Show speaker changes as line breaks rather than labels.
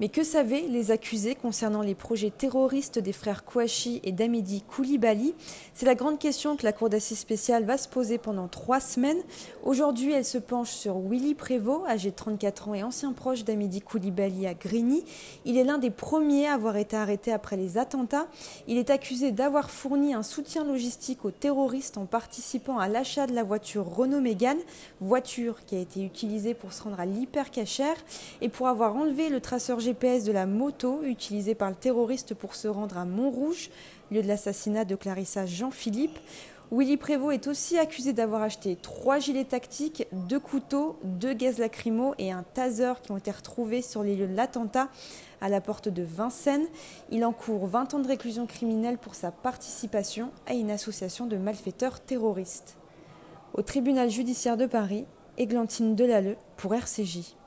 Mais que savaient les accusés concernant les projets terroristes des frères Kouachi et d'Amidi Koulibaly? C'est la grande question que la Cour d'assises spéciale va se poser pendant trois semaines. Aujourd'hui, elle se penche sur Willy Prévost, âgé de 34 ans et ancien proche d'Amidi Koulibaly à Grigny. Il est l'un des premiers à avoir été arrêté après les attentats. Il est accusé d'avoir fourni un soutien logistique aux terroristes en participant à l'achat de la voiture Renault Mégane, voiture qui a été utilisée pour se rendre à l'hypercachère et pour avoir enlevé le traceur GPS de la moto utilisé par le terroriste pour se rendre à Montrouge, lieu de l'assassinat de Clarissa Jean-Philippe. Willy Prévost est aussi accusé d'avoir acheté trois gilets tactiques, deux couteaux, deux gaz lacrymaux et un taser qui ont été retrouvés sur les lieux de l'attentat à la porte de Vincennes. Il encourt 20 ans de réclusion criminelle pour sa participation à une association de malfaiteurs terroristes. Au tribunal judiciaire de Paris, Églantine Delalleux pour RCJ.